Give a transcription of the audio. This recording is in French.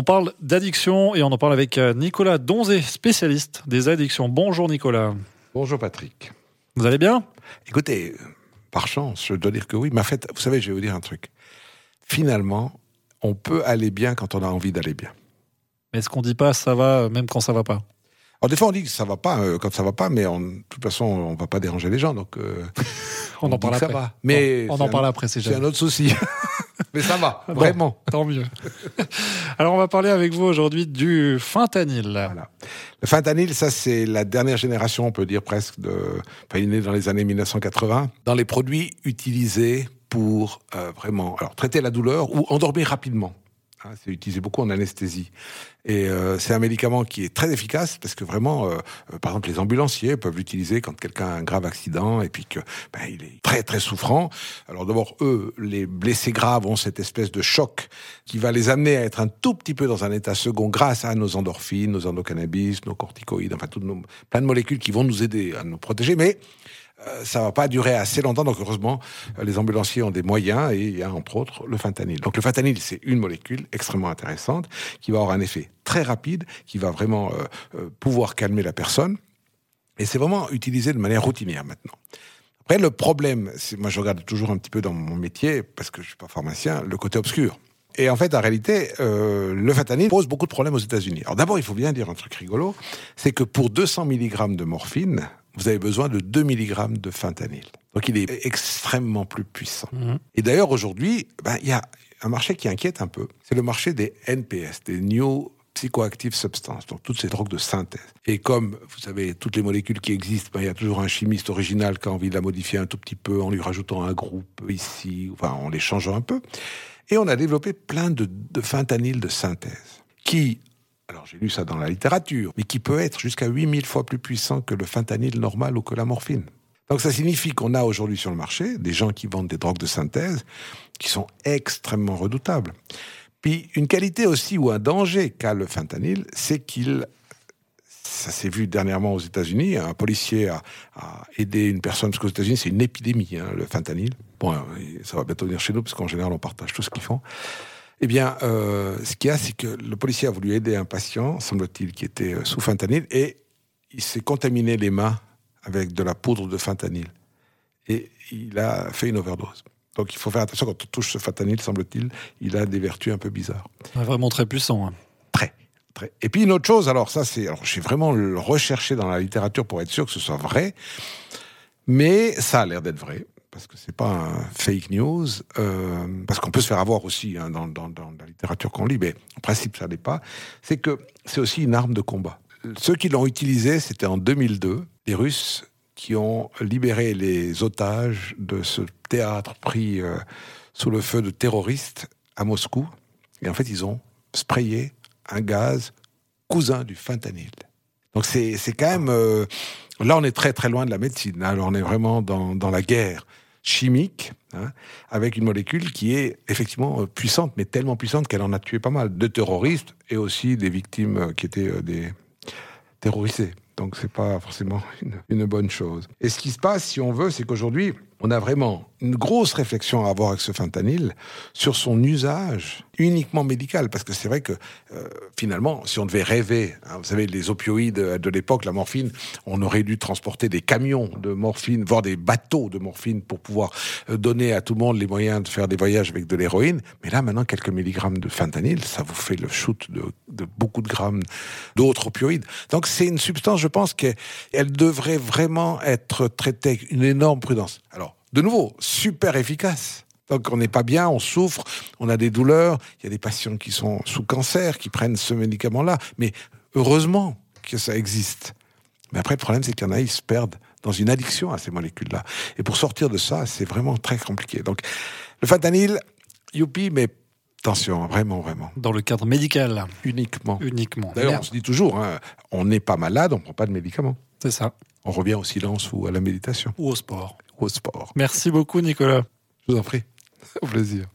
On parle d'addiction et on en parle avec euh, Nicolas Donzé, spécialiste des addictions. Bonjour Nicolas. Bonjour Patrick. Vous allez bien? Écoutez, par chance, je dois dire que oui. Mais en fait, vous savez, je vais vous dire un truc. Finalement, on peut aller bien quand on a envie d'aller bien. Mais est-ce qu'on dit pas ça va euh, même quand ça va pas? Alors des fois, on dit que ça va pas euh, quand ça va pas, mais on- de toute façon, on va pas déranger les gens, donc euh, On, en parle ça après. va. Mais on, on en parle après, c'est c'est un autre souci. mais ça va, Bon. vraiment. Tant mieux. Alors on va parler avec vous aujourd'hui du fentanyl. Voilà. Le fentanyl, ça c'est la dernière génération, on peut dire presque, de, enfin, il est né dans les années 1980, dans les produits utilisés pour euh, vraiment alors, traiter la douleur ou endormir rapidement. Hein, c'est utilisé beaucoup en anesthésie. Et euh, c'est un médicament qui est très efficace parce que vraiment, euh, euh, par exemple, les ambulanciers peuvent l'utiliser quand quelqu'un a un grave accident et puis que ben, il est très très souffrant. Alors d'abord, eux, les blessés graves ont cette espèce de choc qui va les amener à être un tout petit peu dans un état second grâce à nos endorphines, nos endocannabis, nos corticoïdes, enfin toutes nos plein de molécules qui vont nous aider à nous protéger. Mais ça va pas durer assez longtemps, donc heureusement, euh, les ambulanciers ont des moyens et il y a entre autres le fentanyl. Donc le fentanyl, c'est une molécule extrêmement intéressante qui va avoir un effet très rapide, qui va vraiment euh, euh, pouvoir calmer la personne. Et c'est vraiment utilisé de manière routinière maintenant. Après, le problème, moi je regarde toujours un petit peu dans mon métier, parce que je suis pas pharmacien, le côté obscur. Et en fait, en réalité, euh, le fentanyl pose beaucoup de problèmes aux États-Unis. Alors d'abord, il faut bien dire un truc rigolo, c'est que pour 200 mg de morphine, vous avez besoin de 2 mg de fentanyl. Donc il est extrêmement plus puissant. Mhm. Et d'ailleurs, aujourd'hui, ben, il y a un marché qui inquiète un peu. C'est le marché des NPS, des New Psychoactive Substances, donc toutes ces drogues de synthèse. Et comme, vous savez, toutes les molécules qui existent, ben, il y a toujours un chimiste original qui a envie de la modifier un tout petit peu en lui rajoutant un groupe ici, enfin en les changeant un peu. Et on a développé plein de, de fentanyl de synthèse qui, alors j'ai lu ça dans la littérature, mais qui peut être jusqu'à 8000 fois plus puissant que le fentanyl normal ou que la morphine. Donc ça signifie qu'on a aujourd'hui sur le marché des gens qui vendent des drogues de synthèse qui sont extrêmement redoutables. Puis une qualité aussi ou un danger qu'a le fentanyl, c'est qu'il, ça s'est vu dernièrement aux États-Unis, un policier a, aidé une personne, parce qu'aux États-Unis c'est une épidémie, hein, le fentanyl. Bon, ça va bientôt venir chez nous, parce qu'en général on partage tout ce qu'ils font. Eh bien, euh, ce qu'il y a, c'est que le policier a voulu aider un patient, semble-t-il, qui était euh, sous fentanyl, et il s'est contaminé les mains avec de la poudre de fentanyl. Et il a fait une overdose. Donc il faut faire attention quand on touche ce fentanyl, semble-t-il, il a des vertus un peu bizarres. Vraiment très puissant. hein. Très, très. Et puis une autre chose, alors ça c'est, alors j'ai vraiment recherché dans la littérature pour être sûr que ce soit vrai, mais ça a l'air d'être vrai parce que c'est pas un fake news, euh, parce qu'on peut se faire avoir aussi hein, dans, la littérature qu'on lit, mais en principe ça n'est pas. C'est que c'est aussi une arme de combat. Ceux qui l'ont utilisé, c'était en 2002, les Russes qui ont libéré les otages de ce théâtre pris euh, sous le feu de terroristes à Moscou. Et en fait, ils ont sprayé un gaz cousin du fentanyl. Donc c'est quand même... euh, là, on est très très loin de la médecine. hein. Alors on est vraiment dans, dans la guerre chimique, hein, avec une molécule qui est effectivement euh, puissante, mais tellement puissante qu'elle en a tué pas mal de terroristes et aussi des victimes euh, qui étaient euh, des terrorisés. Donc c'est pas forcément une, une bonne chose. Et ce qui se passe, si on veut, c'est qu'aujourd'hui, on a vraiment une grosse réflexion à avoir avec ce fentanyl sur son usage uniquement médical, parce que c'est vrai que euh, finalement, si on devait rêver, hein, vous savez, les opioïdes de l'époque, la morphine, on aurait dû transporter des camions de morphine, voire des bateaux de morphine pour pouvoir euh, donner à tout le monde les moyens de faire des voyages avec de l'héroïne. Mais là, maintenant, quelques milligrammes de fentanyl, ça vous fait le shoot de, de beaucoup de grammes d'autres opioïdes. Donc c'est une substance, je pense qu'elle devrait vraiment être traitée avec une énorme prudence. Alors, de nouveau, super efficace. Donc on n'est pas bien, on souffre, on a des douleurs, il y a des patients qui sont sous cancer, qui prennent ce médicament-là. Mais heureusement que ça existe. Mais après, le problème, c'est qu'il y en a, ils se perdent dans une addiction à ces molécules-là. Et pour sortir de ça, c'est vraiment très compliqué. Donc, le fentanyl, youpi, mais attention, vraiment, vraiment, Dans le cadre médical uniquement. uniquement. D'ailleurs, on se dit toujours, hein, on n'est pas malade, on prend pas de médicaments. C'est ça. On revient au silence ou à la méditation, Ou au sport. Au sport. Merci beaucoup Nicolas. Je vous en prie. Au plaisir.